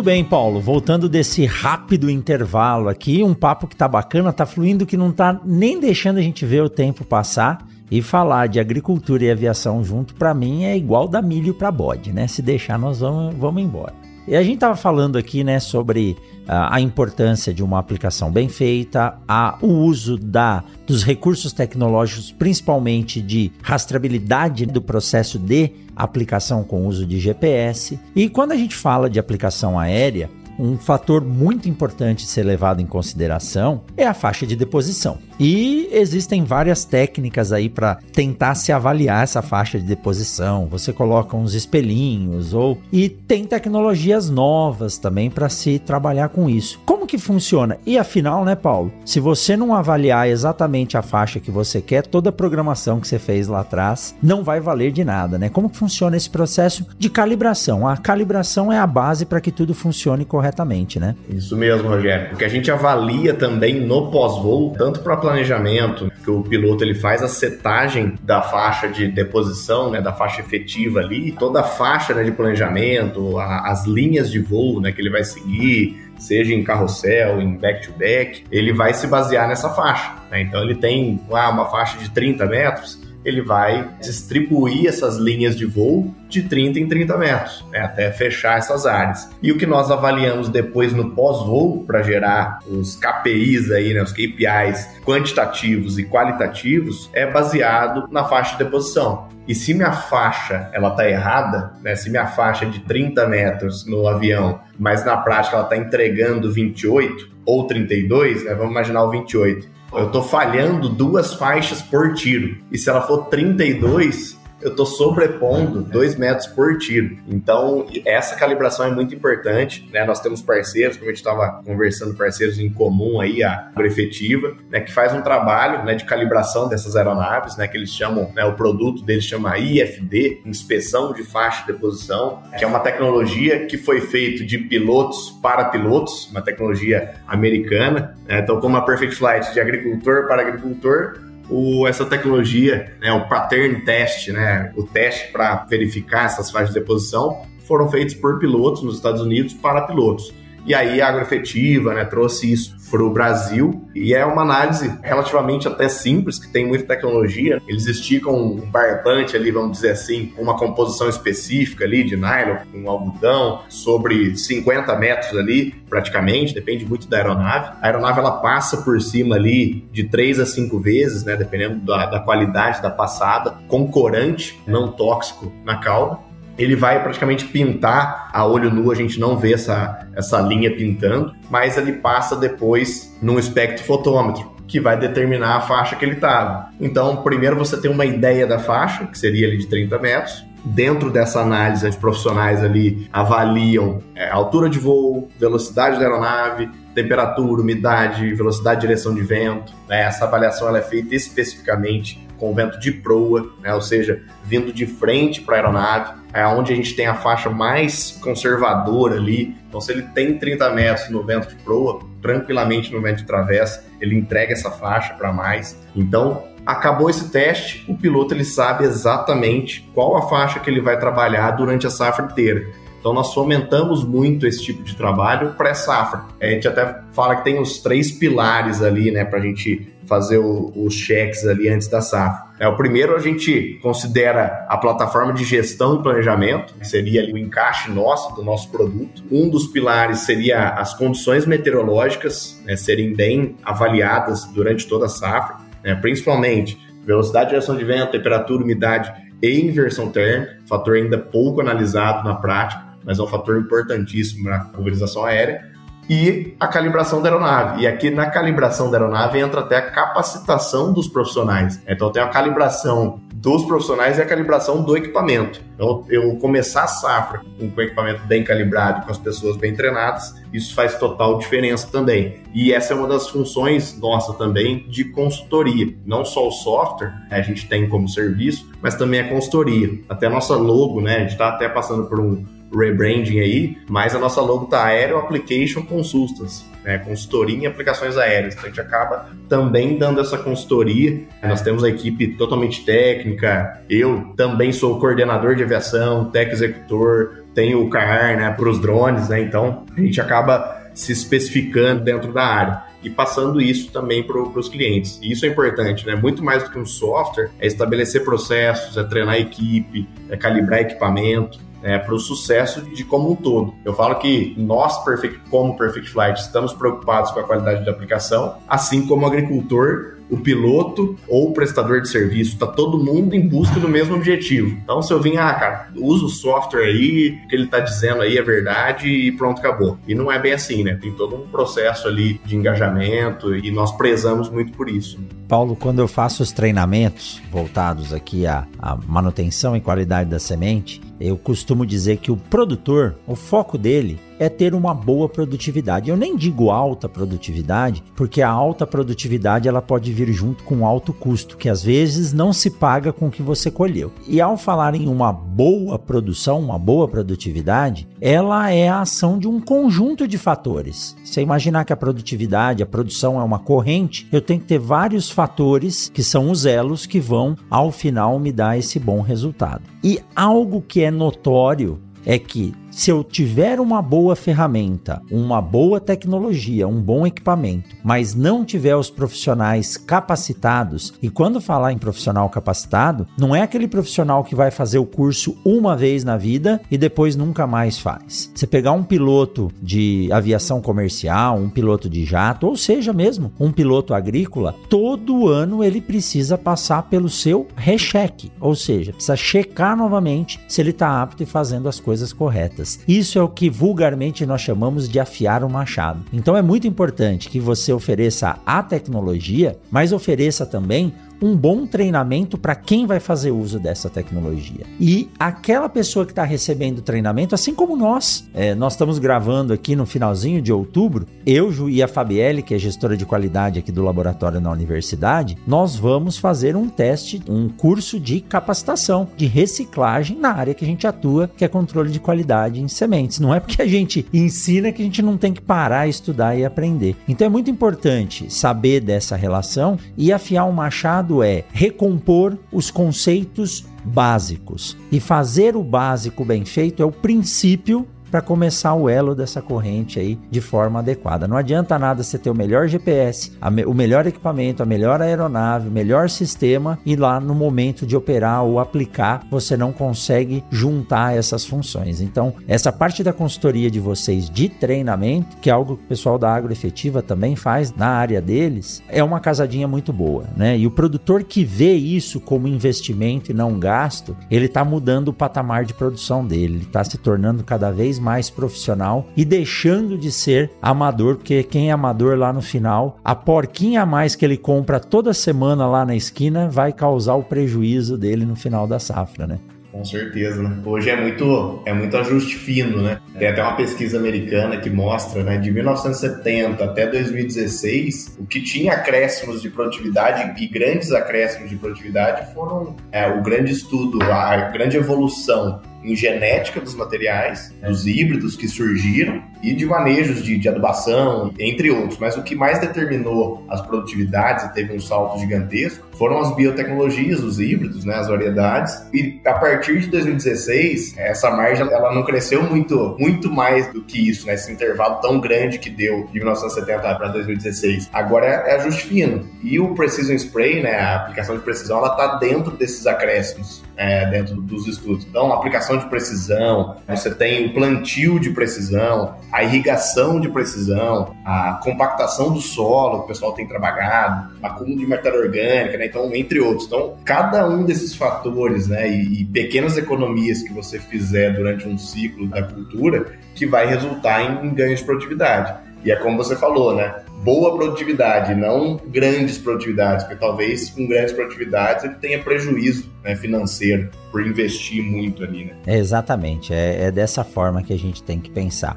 Muito bem, Paulo. Voltando desse rápido intervalo aqui, um papo que tá bacana, tá fluindo, que não tá nem deixando a gente ver o tempo passar. E falar de agricultura e aviação junto, para mim, é igual dar milho para bode, né? Se deixar, nós vamos, vamos embora. E a gente estava falando aqui, né, sobre uh, a importância de uma aplicação bem feita, a, o uso da, dos recursos tecnológicos, principalmente de rastreabilidade do processo de aplicação com uso de GPS. E quando a gente fala de aplicação aérea, um fator muito importante de ser levado em consideração é a faixa de deposição. E existem várias técnicas aí para tentar se avaliar essa faixa de deposição. Você coloca uns espelhinhos ou e tem tecnologias novas também para se trabalhar com isso. Como que funciona? E afinal, né, Paulo? Se você não avaliar exatamente a faixa que você quer, toda a programação que você fez lá atrás não vai valer de nada, né? Como que funciona esse processo de calibração? A calibração é a base para que tudo funcione corretamente, né? Isso mesmo, Rogério. Porque a gente avalia também no pós-voo, tanto para planejamento, que o piloto ele faz a setagem da faixa de deposição, né, da faixa efetiva ali, toda a faixa né, de planejamento, a, as linhas de voo né, que ele vai seguir, seja em carrossel, em back-to-back, -back, ele vai se basear nessa faixa. Né? Então ele tem ah, uma faixa de 30 metros, ele vai distribuir essas linhas de voo de 30 em 30 metros, né, até fechar essas áreas. E o que nós avaliamos depois no pós-voo para gerar os KPIs aí, né, os KPIs quantitativos e qualitativos, é baseado na faixa de deposição. E se minha faixa ela tá errada, né, se minha faixa é de 30 metros no avião, mas na prática ela está entregando 28 ou 32, né, vamos imaginar o 28 eu tô falhando duas faixas por tiro. E se ela for 32, eu estou sobrepondo 2 metros por tiro. Então, essa calibração é muito importante. Né? Nós temos parceiros, como a gente estava conversando, parceiros em comum aí, a Efetiva, né, que faz um trabalho né, de calibração dessas aeronaves, né, que eles chamam, né, o produto deles chama IFD, Inspeção de Faixa de Deposição, que é uma tecnologia que foi feita de pilotos para pilotos, uma tecnologia americana. Né? Então, como a Perfect Flight de agricultor para agricultor, o, essa tecnologia, né, o pattern test, né, o teste para verificar essas faixas de deposição, foram feitos por pilotos nos Estados Unidos para pilotos. E aí a agroefetiva né, trouxe isso para o Brasil e é uma análise relativamente até simples, que tem muita tecnologia. Eles esticam um barbante ali, vamos dizer assim, uma composição específica ali de nylon, com algodão, sobre 50 metros ali, praticamente, depende muito da aeronave. A aeronave ela passa por cima ali de 3 a 5 vezes, né, dependendo da, da qualidade da passada, com corante não tóxico na cauda ele vai praticamente pintar a olho nu, a gente não vê essa, essa linha pintando, mas ele passa depois num espectrofotômetro, que vai determinar a faixa que ele estava. Então, primeiro você tem uma ideia da faixa, que seria ali de 30 metros. Dentro dessa análise, os profissionais ali avaliam é, altura de voo, velocidade da aeronave, temperatura, umidade, velocidade de direção de vento. Né? Essa avaliação ela é feita especificamente com vento de proa, né? ou seja, vindo de frente para a aeronave, é onde a gente tem a faixa mais conservadora ali. Então, se ele tem 30 metros no vento de proa, tranquilamente no vento de travessa, ele entrega essa faixa para mais. Então, acabou esse teste, o piloto ele sabe exatamente qual a faixa que ele vai trabalhar durante a safra inteira. Então nós fomentamos muito esse tipo de trabalho pré-safra. A gente até fala que tem os três pilares ali, né, para a gente fazer o, os cheques ali antes da safra. É, o primeiro a gente considera a plataforma de gestão e planejamento, que seria ali o encaixe nosso do nosso produto. Um dos pilares seria as condições meteorológicas né, serem bem avaliadas durante toda a safra, né, principalmente velocidade de direção de vento, temperatura, umidade e inversão térmica, fator ainda pouco analisado na prática mas é um fator importantíssimo na pulverização aérea, e a calibração da aeronave. E aqui na calibração da aeronave entra até a capacitação dos profissionais. Então tem a calibração dos profissionais e a calibração do equipamento. Então, eu começar a safra com o equipamento bem calibrado, com as pessoas bem treinadas, isso faz total diferença também. E essa é uma das funções nossa também de consultoria. Não só o software né, a gente tem como serviço, mas também a consultoria. Até a nossa logo, né? A gente está até passando por um rebranding aí, mas a nossa logo tá Aero Application Consultants, né, consultoria em aplicações aéreas. Então a gente acaba também dando essa consultoria. Nós temos a equipe totalmente técnica, eu também sou coordenador de aviação, tech executor, tenho o CAR né, para os drones, né, então a gente acaba se especificando dentro da área e passando isso também para os clientes. E isso é importante, né? Muito mais do que um software, é estabelecer processos, é treinar a equipe, é calibrar equipamento é, para o sucesso de como um todo. Eu falo que nós, Perfect, como Perfect Flight, estamos preocupados com a qualidade de aplicação, assim como o agricultor o piloto ou o prestador de serviço. Tá todo mundo em busca do mesmo objetivo. Então, se eu vim, ah, cara, usa o software aí, o que ele tá dizendo aí é verdade e pronto, acabou. E não é bem assim, né? Tem todo um processo ali de engajamento e nós prezamos muito por isso. Paulo, quando eu faço os treinamentos voltados aqui à, à manutenção e qualidade da semente, eu costumo dizer que o produtor, o foco dele é ter uma boa produtividade. Eu nem digo alta produtividade, porque a alta produtividade ela pode vir junto com alto custo, que às vezes não se paga com o que você colheu. E ao falar em uma boa produção, uma boa produtividade, ela é a ação de um conjunto de fatores. Se imaginar que a produtividade, a produção é uma corrente, eu tenho que ter vários fatores que são os elos que vão ao final me dar esse bom resultado. E algo que é notório é que se eu tiver uma boa ferramenta, uma boa tecnologia, um bom equipamento, mas não tiver os profissionais capacitados, e quando falar em profissional capacitado, não é aquele profissional que vai fazer o curso uma vez na vida e depois nunca mais faz. Você pegar um piloto de aviação comercial, um piloto de jato, ou seja mesmo, um piloto agrícola, todo ano ele precisa passar pelo seu recheque, ou seja, precisa checar novamente se ele está apto e fazendo as coisas corretas. Isso é o que vulgarmente nós chamamos de afiar o machado. Então é muito importante que você ofereça a tecnologia, mas ofereça também um bom treinamento para quem vai fazer uso dessa tecnologia. E aquela pessoa que está recebendo o treinamento, assim como nós, é, nós estamos gravando aqui no finalzinho de outubro, eu e a Fabielle, que é gestora de qualidade aqui do laboratório na universidade, nós vamos fazer um teste, um curso de capacitação, de reciclagem na área que a gente atua, que é controle de qualidade em sementes. Não é porque a gente ensina que a gente não tem que parar, estudar e aprender. Então é muito importante saber dessa relação e afiar o machado é recompor os conceitos básicos. E fazer o básico bem feito é o princípio para começar o elo dessa corrente aí de forma adequada. Não adianta nada você ter o melhor GPS, me, o melhor equipamento, a melhor aeronave, o melhor sistema e lá no momento de operar ou aplicar você não consegue juntar essas funções. Então, essa parte da consultoria de vocês de treinamento, que é algo que o pessoal da agroefetiva também faz na área deles, é uma casadinha muito boa, né? E o produtor que vê isso como investimento e não gasto, ele está mudando o patamar de produção dele, ele está se tornando cada vez mais profissional e deixando de ser amador, porque quem é amador lá no final, a porquinha a mais que ele compra toda semana lá na esquina vai causar o prejuízo dele no final da safra, né? Com certeza, né? Hoje é muito, é muito ajuste fino, né? Tem até uma pesquisa americana que mostra, né, de 1970 até 2016, o que tinha acréscimos de produtividade e grandes acréscimos de produtividade foram é, o grande estudo, a grande evolução em genética dos materiais, dos híbridos que surgiram e de manejos de, de, adubação, entre outros. Mas o que mais determinou as produtividades e teve um salto gigantesco foram as biotecnologias, os híbridos, né, as variedades. E a partir de 2016, essa margem ela não cresceu muito, muito mais do que isso, né, esse intervalo tão grande que deu de 1970 para 2016. Agora é, é ajuste fino. E o Precision Spray, né, a aplicação de precisão, ela está dentro desses acréscimos, é, dentro dos estudos. Então, a aplicação de precisão, você tem o plantio de precisão, a irrigação de precisão, a compactação do solo, que o pessoal tem trabalhado, acúmulo de matéria orgânica, né? Então, entre outros. Então, cada um desses fatores, né, e, e pequenas economias que você fizer durante um ciclo da cultura, que vai resultar em, em ganhos de produtividade. E é como você falou, né? Boa produtividade, não grandes produtividades, porque talvez com grandes produtividades ele tenha prejuízo né, financeiro por investir muito ali, né? É exatamente, é, é dessa forma que a gente tem que pensar.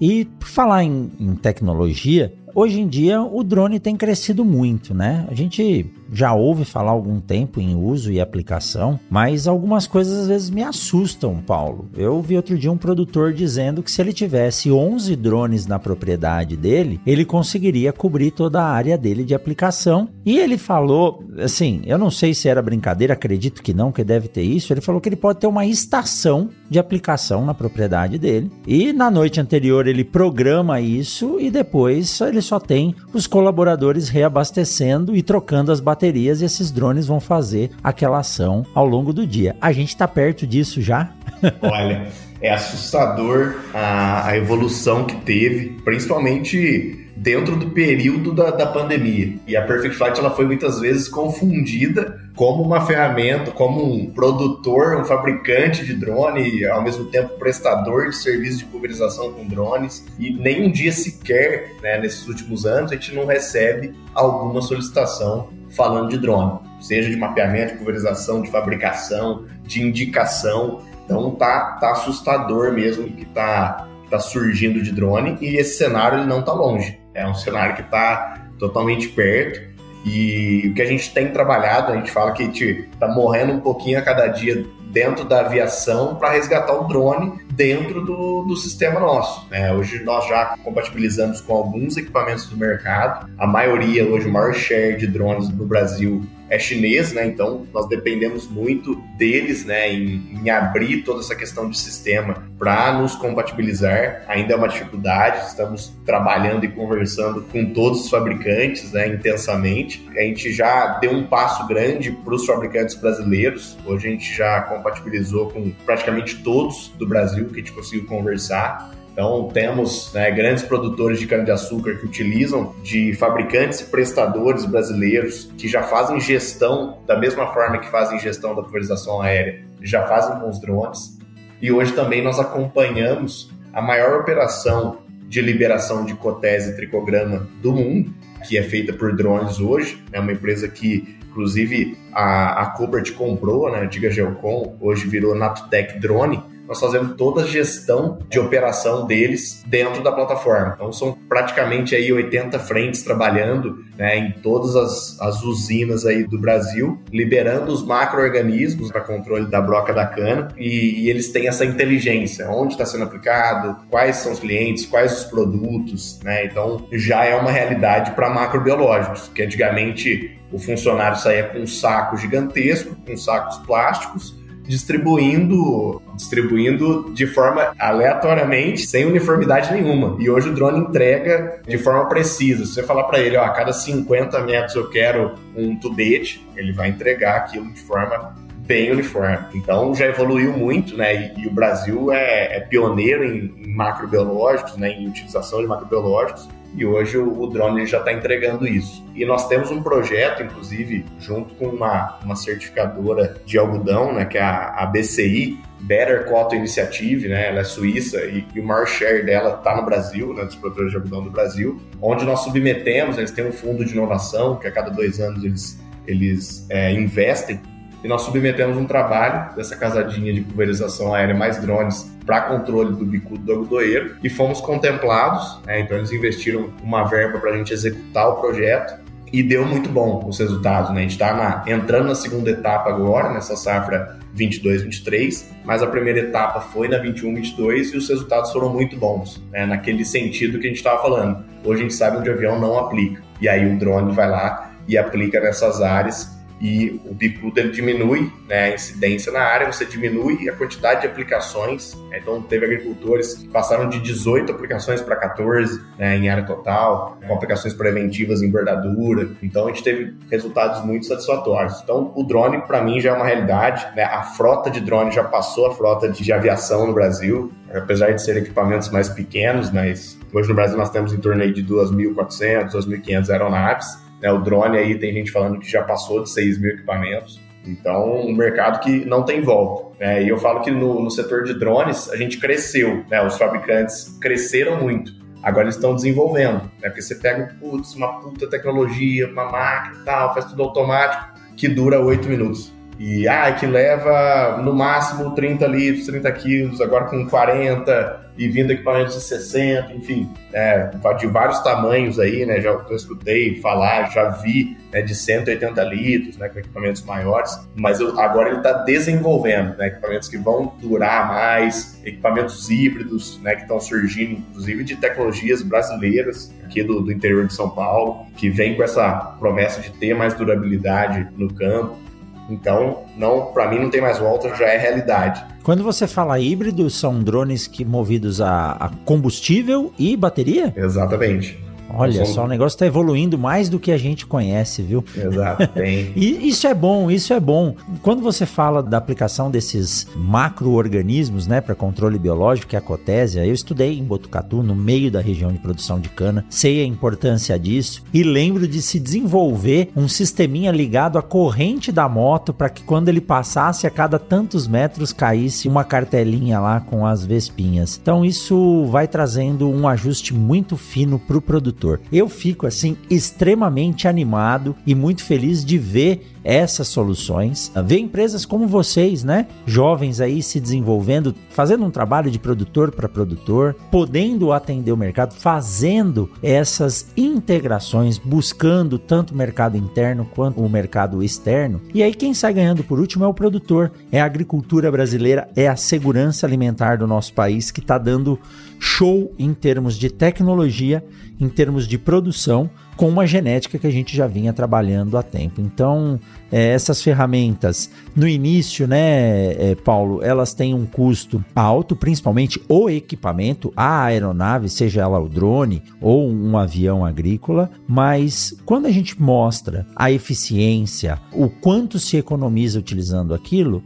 E por falar em, em tecnologia, hoje em dia o drone tem crescido muito, né? A gente já ouve falar há algum tempo em uso e aplicação, mas algumas coisas às vezes me assustam, Paulo. Eu vi outro dia um produtor dizendo que se ele tivesse 11 drones na propriedade dele, ele conseguiria cobrir toda a área dele de aplicação. E ele falou, assim, eu não sei se era brincadeira, acredito que não, que deve ter isso. Ele falou que ele pode ter uma estação de aplicação na propriedade dele e na noite anterior ele programa isso e depois ele só tem os colaboradores reabastecendo e trocando as baterias baterias e esses drones vão fazer aquela ação ao longo do dia. A gente está perto disso já? Olha, é assustador a, a evolução que teve, principalmente dentro do período da, da pandemia. E a Perfect Flight ela foi muitas vezes confundida como uma ferramenta, como um produtor, um fabricante de drone, e ao mesmo tempo prestador de serviço de pulverização com drones. E nenhum dia sequer, né, nesses últimos anos, a gente não recebe alguma solicitação falando de drone, seja de mapeamento, de pulverização, de fabricação, de indicação. Então tá, tá assustador mesmo que tá, tá surgindo de drone e esse cenário ele não tá longe. É um cenário que tá totalmente perto. E o que a gente tem trabalhado, a gente fala que a gente tá morrendo um pouquinho a cada dia dentro da aviação para resgatar o drone dentro do, do sistema nosso. É, hoje nós já compatibilizamos com alguns equipamentos do mercado. A maioria, hoje, o maior share de drones no Brasil é chinês, né? Então nós dependemos muito deles, né, em, em abrir toda essa questão de sistema para nos compatibilizar. Ainda é uma dificuldade. Estamos trabalhando e conversando com todos os fabricantes, né, intensamente. A gente já deu um passo grande para os fabricantes brasileiros. Hoje a gente já compatibilizou com praticamente todos do Brasil que a gente conseguiu conversar. Então, temos né, grandes produtores de cana-de-açúcar que utilizam de fabricantes e prestadores brasileiros que já fazem gestão, da mesma forma que fazem gestão da pulverização aérea, já fazem com os drones. E hoje também nós acompanhamos a maior operação de liberação de cotese e tricograma do mundo, que é feita por drones hoje. É uma empresa que, inclusive, a, a Cobert comprou, né, a antiga Geocom, hoje virou Natutec Drone, nós fazemos toda a gestão de operação deles dentro da plataforma. Então são praticamente aí 80 frentes trabalhando né, em todas as, as usinas aí do Brasil, liberando os macro-organismos para controle da broca da cana e, e eles têm essa inteligência, onde está sendo aplicado, quais são os clientes, quais os produtos, né? Então já é uma realidade para macrobiológicos, que antigamente o funcionário saía com um saco gigantesco, com sacos plásticos, distribuindo, distribuindo de forma aleatoriamente, sem uniformidade nenhuma. E hoje o drone entrega de forma precisa. Se você falar para ele, ó, a cada 50 metros eu quero um tubete, ele vai entregar aquilo de forma bem uniforme. Então já evoluiu muito, né? E, e o Brasil é, é pioneiro em, em, macrobiológicos, né? Em utilização de macrobiológicos. E hoje o, o drone já está entregando isso. E nós temos um projeto, inclusive, junto com uma, uma certificadora de algodão, né? Que é a, a BCI, Better Cotton Initiative, né? Ela é suíça e, e o maior share dela está no Brasil, né? Dos produtores de algodão do Brasil, onde nós submetemos, eles têm um fundo de inovação que a cada dois anos eles, eles é, investem e nós submetemos um trabalho dessa casadinha de pulverização aérea mais drones para controle do bicudo do algodoeiro e fomos contemplados, né? então eles investiram uma verba para a gente executar o projeto e deu muito bom os resultados. Né? A gente está entrando na segunda etapa agora, nessa safra 22-23, mas a primeira etapa foi na 21-22 e os resultados foram muito bons, né? naquele sentido que a gente estava falando. Hoje a gente sabe onde o avião não aplica, e aí o drone vai lá e aplica nessas áreas e o bicudo ele diminui né, a incidência na área, você diminui a quantidade de aplicações. Né? Então, teve agricultores que passaram de 18 aplicações para 14 né, em área total, com aplicações preventivas em bordadura. Então, a gente teve resultados muito satisfatórios. Então, o drone, para mim, já é uma realidade. Né? A frota de drone já passou a frota de aviação no Brasil, apesar de serem equipamentos mais pequenos, mas hoje no Brasil nós temos em torno de 2.400, 2.500 aeronaves. Né, o drone aí tem gente falando que já passou de 6 mil equipamentos. Então, um mercado que não tem volta. Né? E eu falo que no, no, setor de drones a gente cresceu, né? os fabricantes cresceram muito. Agora eles estão desenvolvendo, né? porque você pega putz, uma puta tecnologia, uma máquina e tal, faz tudo automático, que dura 8 minutos. E ah, que leva no máximo 30 litros, 30 quilos, agora com 40 e vindo equipamentos de 60, enfim, é, de vários tamanhos aí, né? Já eu escutei falar, já vi né, de 180 litros, né, com equipamentos maiores, mas eu, agora ele está desenvolvendo né, equipamentos que vão durar mais, equipamentos híbridos, né, que estão surgindo, inclusive de tecnologias brasileiras aqui do, do interior de São Paulo, que vem com essa promessa de ter mais durabilidade no campo. Então, não, para mim não tem mais volta, já é realidade. Quando você fala híbrido, são drones que movidos a, a combustível e bateria? Exatamente. Olha só, o negócio está evoluindo mais do que a gente conhece, viu? Exato, tem. e isso é bom, isso é bom. Quando você fala da aplicação desses macro-organismos, né, para controle biológico, que é a cotésia, eu estudei em Botucatu, no meio da região de produção de cana, sei a importância disso e lembro de se desenvolver um sisteminha ligado à corrente da moto para que quando ele passasse a cada tantos metros caísse uma cartelinha lá com as vespinhas. Então isso vai trazendo um ajuste muito fino para o produtor produtor. Eu fico assim extremamente animado e muito feliz de ver essas soluções, ver empresas como vocês, né, jovens aí se desenvolvendo, fazendo um trabalho de produtor para produtor, podendo atender o mercado, fazendo essas integrações, buscando tanto o mercado interno quanto o mercado externo. E aí quem sai ganhando por último é o produtor, é a agricultura brasileira, é a segurança alimentar do nosso país que está dando show em termos de tecnologia, em termos de produção, com uma genética que a gente já vinha trabalhando há tempo. Então, é, essas ferramentas, no início, né, é, Paulo, elas têm um custo alto, principalmente o equipamento, a aeronave, seja ela o drone ou um avião agrícola, mas quando a gente mostra a eficiência, o quanto se economiza utilizando aquilo,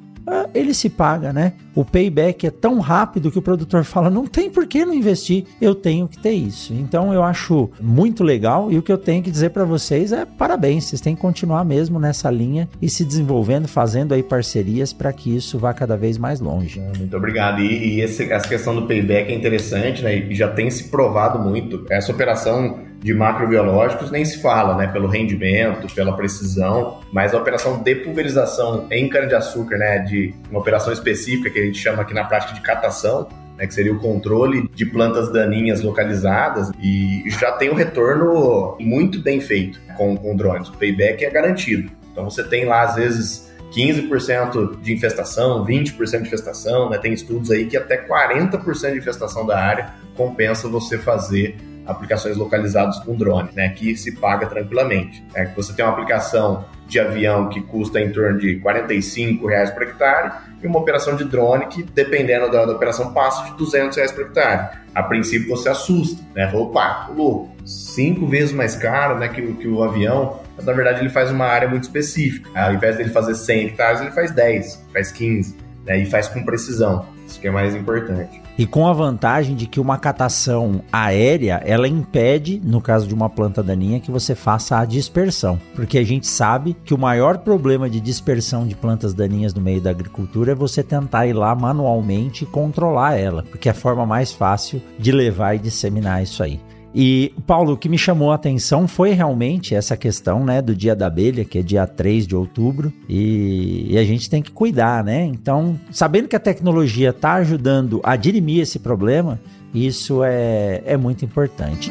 ele se paga, né? O payback é tão rápido que o produtor fala: não tem por que não investir, eu tenho que ter isso. Então eu acho muito legal e o que eu tenho que dizer para vocês é parabéns, vocês têm que continuar mesmo nessa linha e se desenvolvendo, fazendo aí parcerias para que isso vá cada vez mais longe. Muito obrigado. E, e esse, essa questão do payback é interessante, né? E já tem se provado muito. Essa operação de macrobiológicos nem se fala, né? Pelo rendimento, pela precisão, mas a operação de pulverização em cana-de-açúcar, né? De uma operação específica que a gente chama aqui na prática de catação, né, que seria o controle de plantas daninhas localizadas, e já tem um retorno muito bem feito com, com drones. O payback é garantido. Então você tem lá, às vezes, 15% de infestação, 20% de infestação, né? tem estudos aí que até 40% de infestação da área compensa você fazer aplicações localizadas com drone, né, que se paga tranquilamente. É que você tem uma aplicação de avião que custa em torno de 45 reais por hectare e uma operação de drone que, dependendo da, da operação, passa de 200 reais por hectare. A princípio você assusta, né? Opa, louco, cinco vezes mais caro né, que, que o avião, mas na verdade ele faz uma área muito específica. Ao invés dele fazer 100 hectares, ele faz 10, faz 15, né, e faz com precisão. Isso que é mais importante. E com a vantagem de que uma catação aérea, ela impede, no caso de uma planta daninha, que você faça a dispersão. Porque a gente sabe que o maior problema de dispersão de plantas daninhas no meio da agricultura é você tentar ir lá manualmente e controlar ela, porque é a forma mais fácil de levar e disseminar isso aí. E, Paulo, o que me chamou a atenção foi realmente essa questão, né, do dia da abelha, que é dia 3 de outubro, e, e a gente tem que cuidar, né? Então, sabendo que a tecnologia está ajudando a dirimir esse problema, isso é, é muito importante.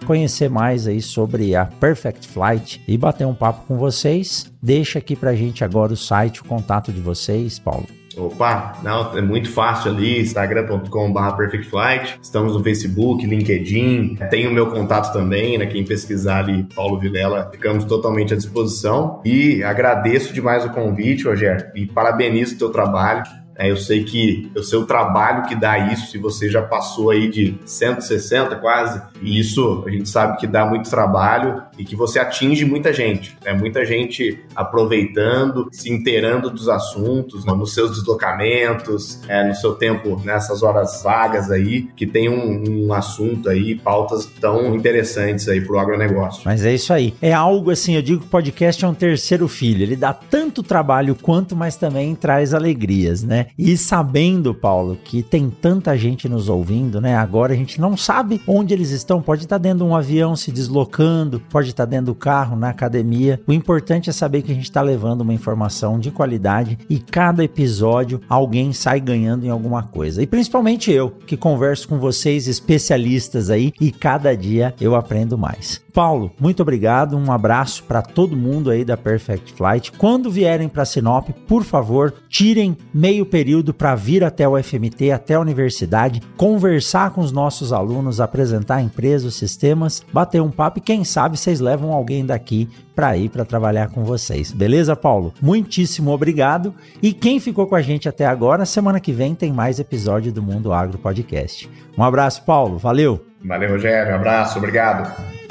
conhecer mais aí sobre a Perfect Flight e bater um papo com vocês, deixa aqui pra gente agora o site, o contato de vocês, Paulo. Opa, não, é muito fácil ali, instagram.com.br perfectflight, estamos no Facebook, LinkedIn, tem o meu contato também, né, quem pesquisar ali, Paulo Vilela, ficamos totalmente à disposição e agradeço demais o convite, Rogério, e parabenizo o teu trabalho, é, eu sei que eu sei o trabalho que dá isso, se você já passou aí de 160 quase, e isso a gente sabe que dá muito trabalho e que você atinge muita gente. É muita gente aproveitando, se inteirando dos assuntos, né, nos seus deslocamentos, é, no seu tempo, nessas horas vagas aí, que tem um, um assunto aí, pautas tão interessantes aí para o agronegócio. Mas é isso aí. É algo assim, eu digo que o podcast é um terceiro filho. Ele dá tanto trabalho quanto, mas também traz alegrias, né? E sabendo, Paulo, que tem tanta gente nos ouvindo, né? Agora a gente não sabe onde eles estão. Pode estar dentro de um avião se deslocando, pode estar dentro do carro, na academia. O importante é saber que a gente está levando uma informação de qualidade e cada episódio alguém sai ganhando em alguma coisa. E principalmente eu, que converso com vocês, especialistas aí, e cada dia eu aprendo mais. Paulo, muito obrigado. Um abraço para todo mundo aí da Perfect Flight. Quando vierem para Sinop, por favor, tirem meio período para vir até o FMT, até a universidade, conversar com os nossos alunos, apresentar a empresa, os sistemas, bater um papo e quem sabe vocês levam alguém daqui para ir para trabalhar com vocês. Beleza, Paulo? Muitíssimo obrigado. E quem ficou com a gente até agora, semana que vem tem mais episódio do Mundo Agro Podcast. Um abraço, Paulo. Valeu. Valeu, Rogério. Um abraço. Obrigado.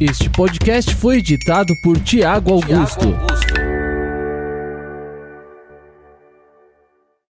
Este podcast foi editado por Tiago Augusto.